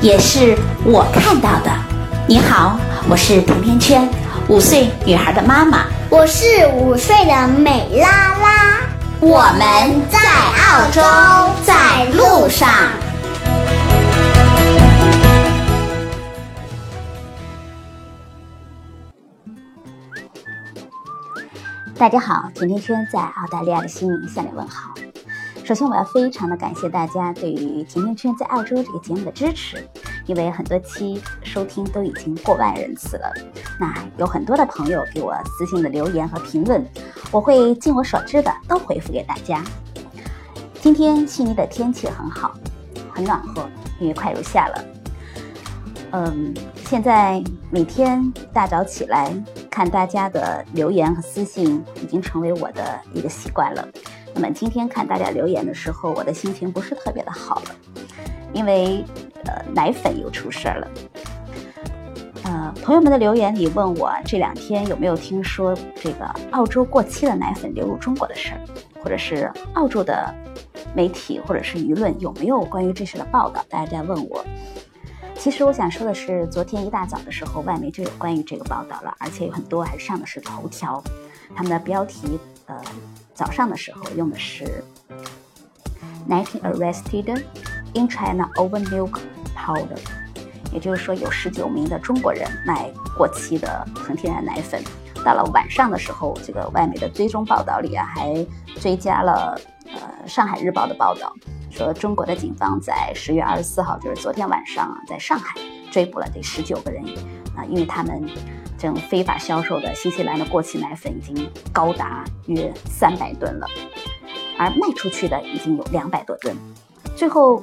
也是我看到的。你好，我是甜甜圈，五岁女孩的妈妈。我是五岁的美拉拉。我们在澳洲，在路上。大家好，甜甜圈在澳大利亚的悉尼向你问好。首先，我要非常的感谢大家对于甜甜圈在澳洲这个节目的支持，因为很多期收听都已经过万人次了。那有很多的朋友给我私信的留言和评论，我会尽我所知的都回复给大家。今天悉尼的天气很好，很暖和，因为快入夏了。嗯，现在每天大早起来看大家的留言和私信，已经成为我的一个习惯了。那么今天看大家留言的时候，我的心情不是特别的好了，因为呃奶粉又出事儿了。呃，朋友们的留言里问我这两天有没有听说这个澳洲过期的奶粉流入中国的事儿，或者是澳洲的媒体或者是舆论有没有关于这事的报道？大家在问我。其实我想说的是，昨天一大早的时候，外媒就有关于这个报道了，而且有很多还上的是头条，他们的标题呃。早上的时候用的是 nineteen arrested in China over milk powder，也就是说有十九名的中国人卖过期的纯天然奶粉。到了晚上的时候，这个外媒的追踪报道里啊，还追加了呃上海日报的报道，说中国的警方在十月二十四号，就是昨天晚上啊，在上海追捕了这十九个人啊，因为他们。这种非法销售的新西兰的过期奶粉已经高达约三百吨了，而卖出去的已经有两百多吨。最后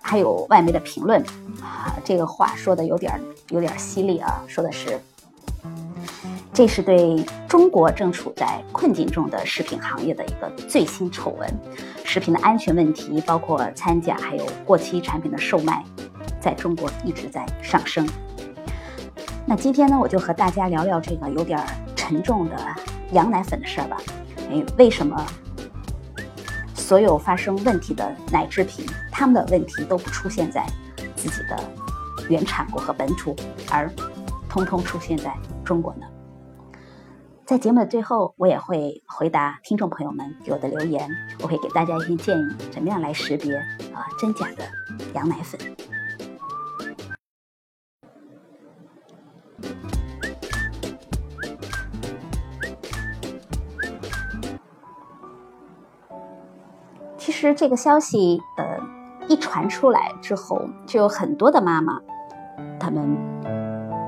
还有外媒的评论啊，这个话说的有点有点犀利啊，说的是这是对中国正处在困境中的食品行业的一个最新丑闻，食品的安全问题，包括掺假还有过期产品的售卖，在中国一直在上升。那今天呢，我就和大家聊聊这个有点沉重的羊奶粉的事儿吧。哎，为什么所有发生问题的奶制品，他们的问题都不出现在自己的原产国和本土，而通通出现在中国呢？在节目的最后，我也会回答听众朋友们给我的留言，我会给大家一些建议，怎么样来识别啊真假的羊奶粉。其实这个消息，呃，一传出来之后，就有很多的妈妈，他们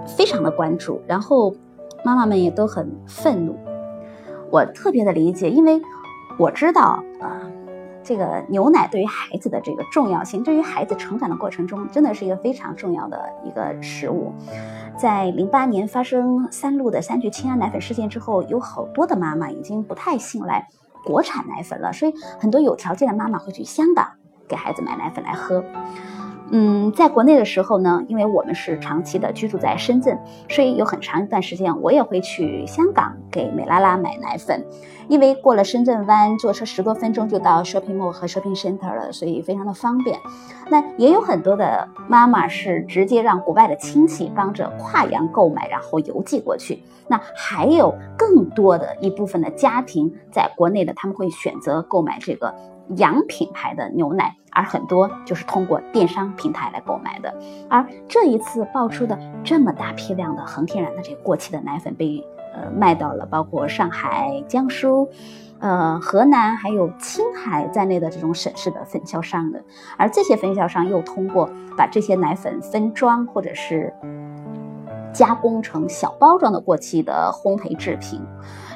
非常的关注，然后妈妈们也都很愤怒。我特别的理解，因为我知道啊，这个牛奶对于孩子的这个重要性，对于孩子成长的过程中，真的是一个非常重要的一个食物。在零八年发生三鹿的三聚氰胺奶粉事件之后，有好多的妈妈已经不太信赖。国产奶粉了，所以很多有条件的妈妈会去香港给孩子买奶粉来喝。嗯，在国内的时候呢，因为我们是长期的居住在深圳，所以有很长一段时间我也会去香港给美拉拉买奶粉，因为过了深圳湾，坐车十多分钟就到 shopping mall 和 shopping center 了，所以非常的方便。那也有很多的妈妈是直接让国外的亲戚帮着跨洋购买，然后邮寄过去。那还有更多的一部分的家庭在国内的，他们会选择购买这个。洋品牌的牛奶，而很多就是通过电商平台来购买的。而这一次爆出的这么大批量的恒天然的这个过期的奶粉，被呃卖到了包括上海、江苏、呃河南还有青海在内的这种省市的分销商的。而这些分销商又通过把这些奶粉分装或者是加工成小包装的过期的烘焙制品，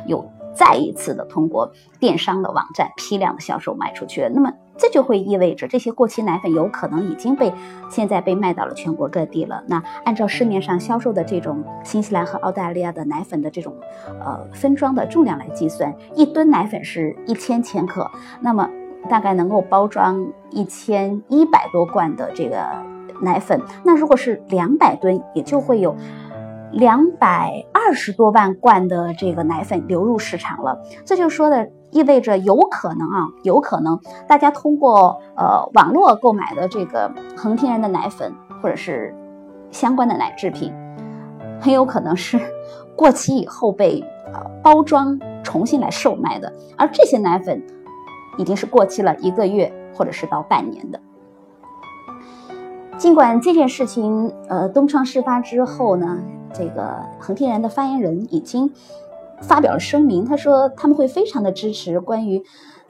又。再一次的通过电商的网站批量的销售卖出去，那么这就会意味着这些过期奶粉有可能已经被现在被卖到了全国各地了。那按照市面上销售的这种新西兰和澳大利亚的奶粉的这种呃分装的重量来计算，一吨奶粉是一千千克，那么大概能够包装一千一百多罐的这个奶粉。那如果是两百吨，也就会有两百二十多万罐的这个奶粉流入市场了。这就说的。意味着有可能啊，有可能大家通过呃网络购买的这个恒天然的奶粉或者是相关的奶制品，很有可能是过期以后被呃包装重新来售卖的，而这些奶粉已经是过期了一个月或者是到半年的。尽管这件事情呃东窗事发之后呢，这个恒天然的发言人已经。发表了声明，他说他们会非常的支持关于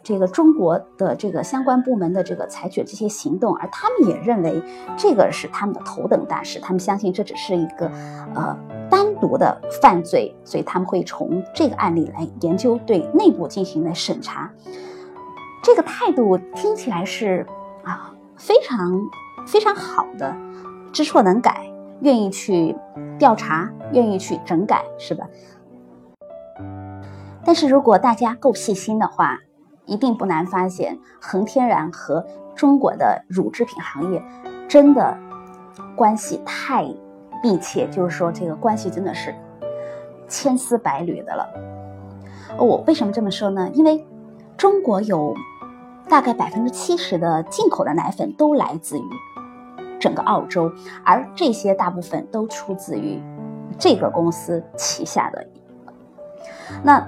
这个中国的这个相关部门的这个采取这些行动，而他们也认为这个是他们的头等大事，他们相信这只是一个呃单独的犯罪，所以他们会从这个案例来研究，对内部进行的审查。这个态度听起来是啊非常非常好的，知错能改，愿意去调查，愿意去整改，是吧？但是如果大家够细心的话，一定不难发现，恒天然和中国的乳制品行业真的关系太密切，就是说这个关系真的是千丝百缕的了。我为什么这么说呢？因为中国有大概百分之七十的进口的奶粉都来自于整个澳洲，而这些大部分都出自于这个公司旗下的那。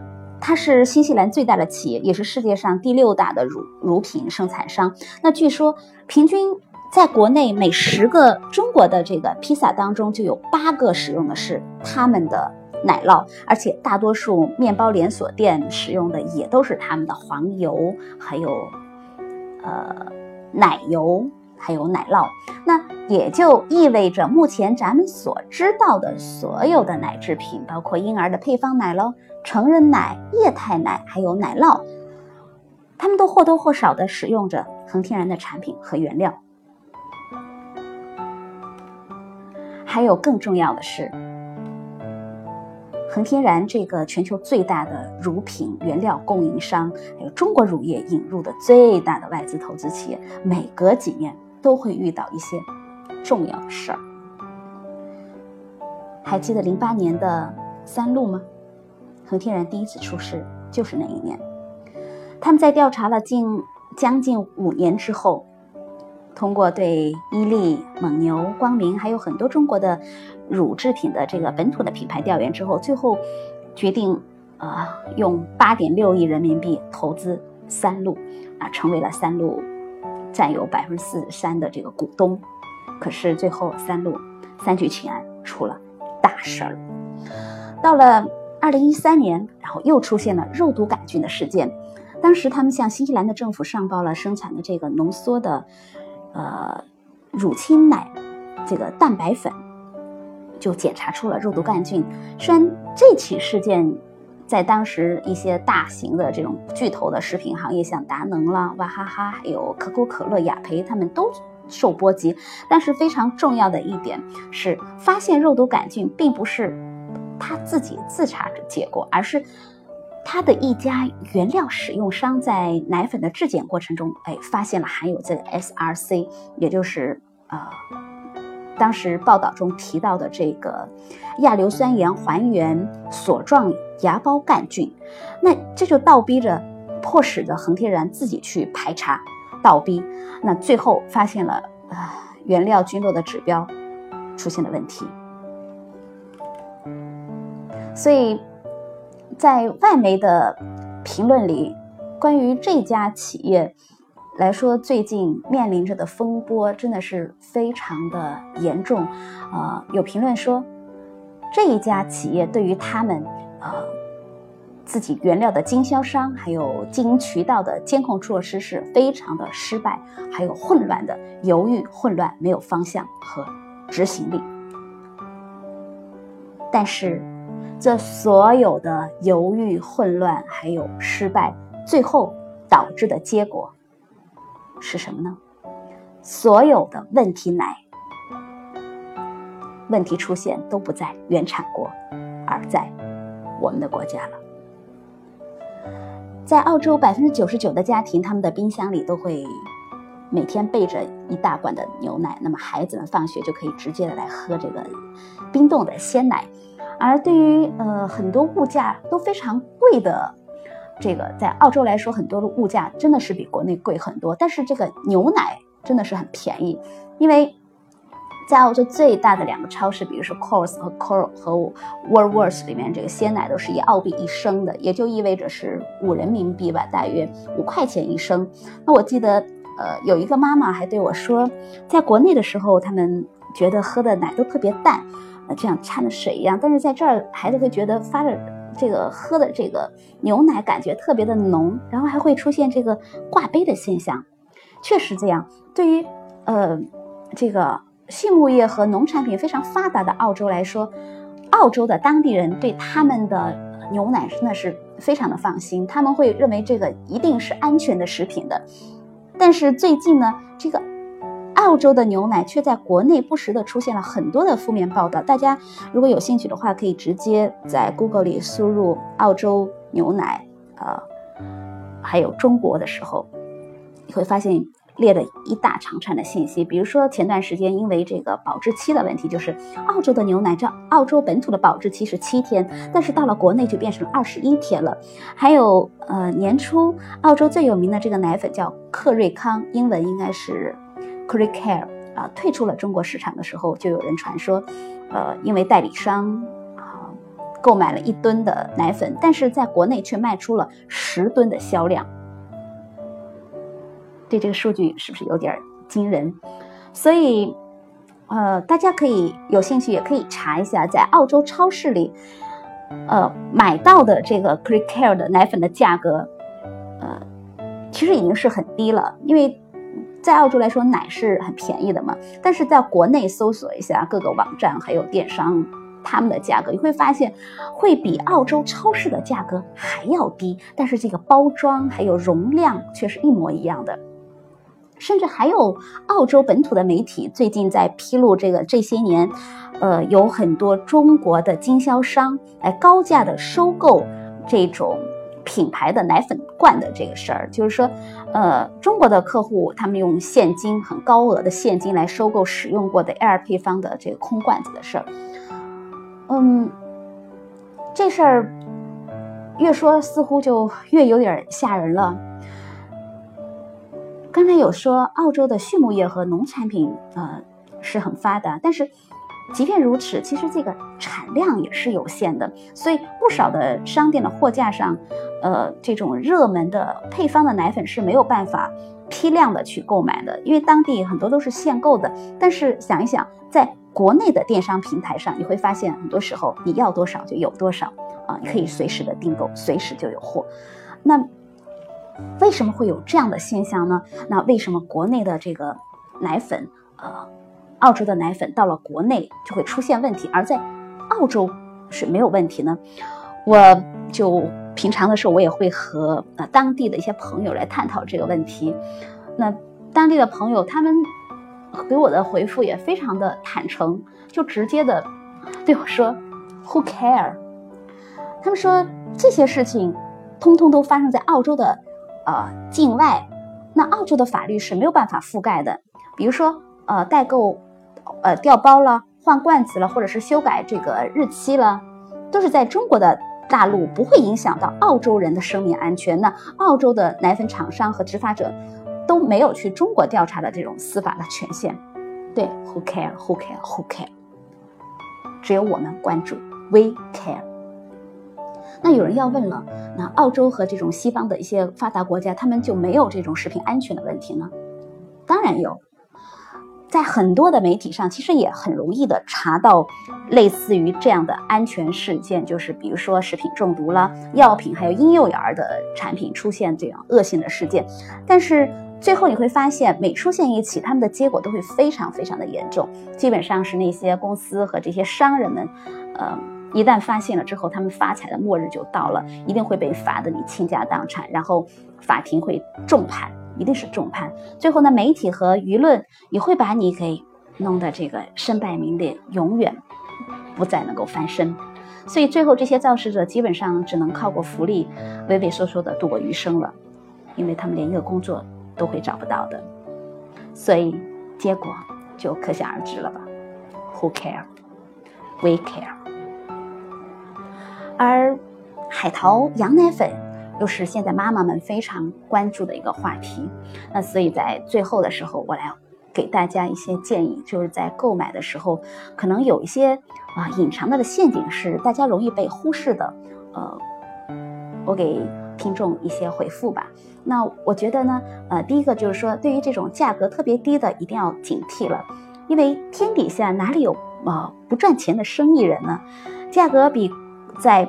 它是新西兰最大的企业，也是世界上第六大的乳乳品生产商。那据说，平均在国内每十个中国的这个披萨当中，就有八个使用的是他们的奶酪，而且大多数面包连锁店使用的也都是他们的黄油，还有呃奶油，还有奶酪。那也就意味着，目前咱们所知道的所有的奶制品，包括婴儿的配方奶酪。成人奶、液态奶还有奶酪，他们都或多或少的使用着恒天然的产品和原料。还有更重要的是，恒天然这个全球最大的乳品原料供应商，还有中国乳业引入的最大的外资投资企业，每隔几年都会遇到一些重要的事儿。还记得零八年的三鹿吗？恒天然第一次出事就是那一年，他们在调查了近将近五年之后，通过对伊利、蒙牛、光明还有很多中国的乳制品的这个本土的品牌调研之后，最后决定啊用八点六亿人民币投资三鹿，啊成为了三鹿占有百分之四十三的这个股东。可是最后三鹿三聚氰胺出了大事儿，到了。二零一三年，然后又出现了肉毒杆菌的事件。当时他们向新西兰的政府上报了生产的这个浓缩的，呃，乳清奶这个蛋白粉，就检查出了肉毒杆菌。虽然这起事件在当时一些大型的这种巨头的食品行业，像达能啦、娃哈哈，还有可口可乐、雅培，他们都受波及。但是非常重要的一点是，发现肉毒杆菌并不是。他自己自查的结果，而是他的一家原料使用商在奶粉的质检过程中，哎，发现了含有这个 SRC，也就是呃，当时报道中提到的这个亚硫酸盐还原锁状芽孢杆菌。那这就倒逼着，迫使着恒天然自己去排查，倒逼。那最后发现了呃原料菌落的指标出现了问题。所以，在外媒的评论里，关于这家企业来说，最近面临着的风波真的是非常的严重。呃，有评论说，这一家企业对于他们呃自己原料的经销商还有经营渠道的监控措施是非常的失败，还有混乱的、犹豫、混乱、没有方向和执行力。但是。这所有的犹豫、混乱，还有失败，最后导致的结果，是什么呢？所有的问题奶问题出现都不在原产国，而在我们的国家了。在澳洲，百分之九十九的家庭，他们的冰箱里都会每天备着一大罐的牛奶，那么孩子们放学就可以直接的来喝这个冰冻的鲜奶。而对于呃很多物价都非常贵的这个，在澳洲来说，很多的物价真的是比国内贵很多，但是这个牛奶真的是很便宜，因为。在澳洲最大的两个超市，比如说 Coles 和 Cor 和 Woolworths 里面，这个鲜奶都是以澳币一升的，也就意味着是五人民币吧，大约五块钱一升。那我记得，呃，有一个妈妈还对我说，在国内的时候，他们觉得喝的奶都特别淡，呃，就像掺的水一样，但是在这儿，孩子会觉得发着这个喝的这个牛奶感觉特别的浓，然后还会出现这个挂杯的现象。确实这样，对于呃这个。畜牧业和农产品非常发达的澳洲来说，澳洲的当地人对他们的牛奶真的是非常的放心，他们会认为这个一定是安全的食品的。但是最近呢，这个澳洲的牛奶却在国内不时的出现了很多的负面报道。大家如果有兴趣的话，可以直接在 Google 里输入“澳洲牛奶”呃，还有中国的时候，你会发现。列了一大长串的信息，比如说前段时间因为这个保质期的问题，就是澳洲的牛奶，这澳洲本土的保质期是七天，但是到了国内就变成二十一天了。还有呃年初澳洲最有名的这个奶粉叫克瑞康，英文应该是 c u r y Care 啊，退出了中国市场的时候，就有人传说，呃因为代理商啊购买了一吨的奶粉，但是在国内却卖出了十吨的销量。对这个数据是不是有点惊人？所以，呃，大家可以有兴趣也可以查一下，在澳洲超市里，呃，买到的这个 c r e c a r e 的奶粉的价格，呃，其实已经是很低了。因为在澳洲来说，奶是很便宜的嘛。但是在国内搜索一下各个网站还有电商，他们的价格你会发现，会比澳洲超市的价格还要低。但是这个包装还有容量却是一模一样的。甚至还有澳洲本土的媒体最近在披露这个这些年，呃，有很多中国的经销商来高价的收购这种品牌的奶粉罐的这个事儿，就是说，呃，中国的客户他们用现金很高额的现金来收购使用过的 L 配方的这个空罐子的事儿，嗯，这事儿越说似乎就越有点吓人了。刚才有说澳洲的畜牧业和农产品呃是很发达，但是即便如此，其实这个产量也是有限的，所以不少的商店的货架上，呃，这种热门的配方的奶粉是没有办法批量的去购买的，因为当地很多都是限购的。但是想一想，在国内的电商平台上，你会发现很多时候你要多少就有多少啊，你可以随时的订购，随时就有货。那。为什么会有这样的现象呢？那为什么国内的这个奶粉，呃，澳洲的奶粉到了国内就会出现问题，而在澳洲是没有问题呢？我就平常的时候，我也会和呃当地的一些朋友来探讨这个问题。那当地的朋友他们给我的回复也非常的坦诚，就直接的对我说：“Who care？” 他们说这些事情通通都发生在澳洲的。呃，境外，那澳洲的法律是没有办法覆盖的。比如说，呃，代购，呃，调包了、换罐子了，或者是修改这个日期了，都是在中国的大陆，不会影响到澳洲人的生命安全。那澳洲的奶粉厂商和执法者都没有去中国调查的这种司法的权限。对，Who care？Who care？Who care？只有我们关注，We care。那有人要问了，那澳洲和这种西方的一些发达国家，他们就没有这种食品安全的问题呢？当然有，在很多的媒体上，其实也很容易的查到类似于这样的安全事件，就是比如说食品中毒了、药品还有婴幼儿的产品出现这样恶性的事件。但是最后你会发现，每出现一起，他们的结果都会非常非常的严重，基本上是那些公司和这些商人们，呃。一旦发现了之后，他们发财的末日就到了，一定会被罚的你倾家荡产，然后法庭会重判一定是重判。最后呢，媒体和舆论也会把你给弄得这个身败名裂，永远不再能够翻身。所以最后这些肇事者基本上只能靠过福利，畏畏缩缩的度过余生了，因为他们连一个工作都会找不到的。所以结果就可想而知了吧？Who care? We care. 而海淘羊奶粉又是现在妈妈们非常关注的一个话题。那所以在最后的时候，我来给大家一些建议，就是在购买的时候，可能有一些啊隐藏的的陷阱是大家容易被忽视的。呃，我给听众一些回复吧。那我觉得呢，呃，第一个就是说，对于这种价格特别低的，一定要警惕了，因为天底下哪里有啊不赚钱的生意人呢？价格比在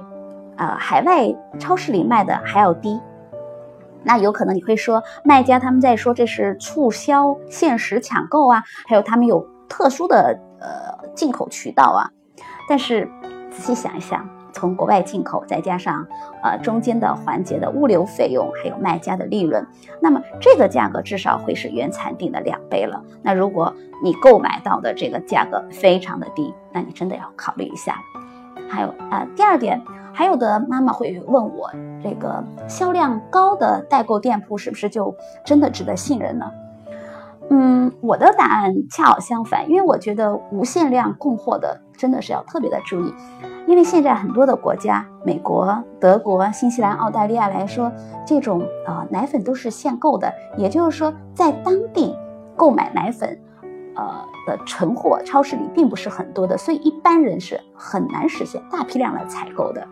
呃海外超市里卖的还要低。那有可能你会说，卖家他们在说这是促销、限时抢购啊，还有他们有特殊的呃进口渠道啊。但是仔细想一想，从国外进口，再加上呃中间的环节的物流费用，还有卖家的利润，那么这个价格至少会是原产地的两倍了。那如果你购买到的这个价格非常的低，那你真的要考虑一下。还有啊，第二点。还有的妈妈会问我，这个销量高的代购店铺是不是就真的值得信任呢？嗯，我的答案恰好相反，因为我觉得无限量供货的真的是要特别的注意，因为现在很多的国家，美国、德国、新西兰、澳大利亚来说，这种呃奶粉都是限购的，也就是说在当地购买奶粉。呃的存货，超市里并不是很多的，所以一般人是很难实现大批量的采购的。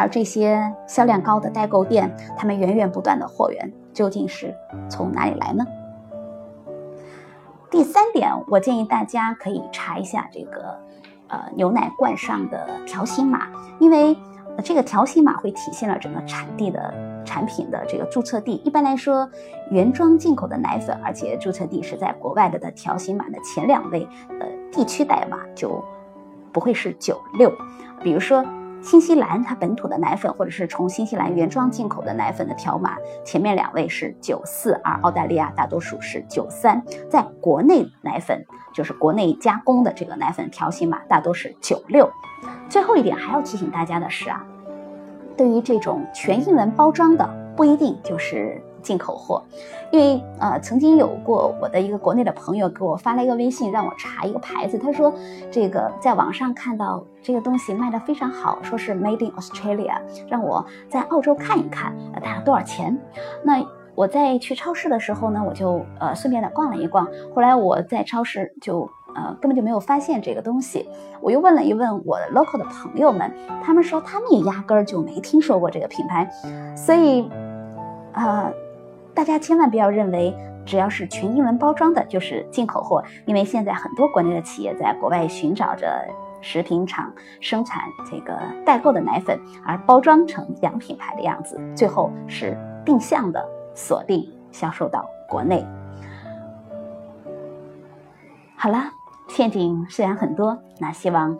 而这些销量高的代购店，他们源源不断的货源究竟是从哪里来呢？第三点，我建议大家可以查一下这个呃牛奶罐上的条形码，因为这个条形码会体现了整个产地的。产品的这个注册地，一般来说，原装进口的奶粉，而且注册地是在国外的的条形码的前两位，呃，地区代码就不会是九六。比如说新西兰它本土的奶粉，或者是从新西兰原装进口的奶粉的条码前面两位是九四，而澳大利亚大多数是九三。在国内奶粉，就是国内加工的这个奶粉条形码大多是九六。最后一点还要提醒大家的是啊。对于这种全英文包装的，不一定就是进口货，因为呃，曾经有过我的一个国内的朋友给我发了一个微信，让我查一个牌子。他说这个在网上看到这个东西卖的非常好，说是 Made in Australia，让我在澳洲看一看，呃，大概多少钱？那我在去超市的时候呢，我就呃顺便的逛了一逛。后来我在超市就。呃，根本就没有发现这个东西。我又问了一问我 local 的朋友们，他们说他们也压根儿就没听说过这个品牌。所以，呃，大家千万不要认为只要是全英文包装的就是进口货，因为现在很多国内的企业在国外寻找着食品厂生产这个代购的奶粉，而包装成洋品牌的样子，最后是定向的锁定销售到国内。好了。陷阱虽然很多，那希望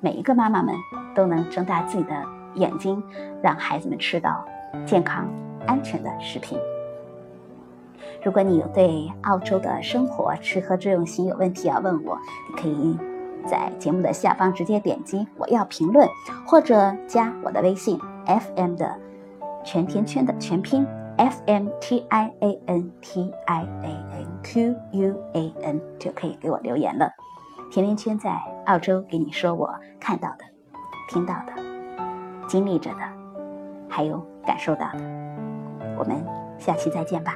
每一个妈妈们都能睁大自己的眼睛，让孩子们吃到健康、安全的食品。如果你有对澳洲的生活、吃喝住用行有问题要问我，你可以在节目的下方直接点击“我要评论”，或者加我的微信 “FM” 的全甜圈的全拼 “F M T I A N T I A N Q U A N” 就可以给我留言了。甜甜圈在澳洲给你说，我看到的、听到的、经历着的，还有感受到的。我们下期再见吧。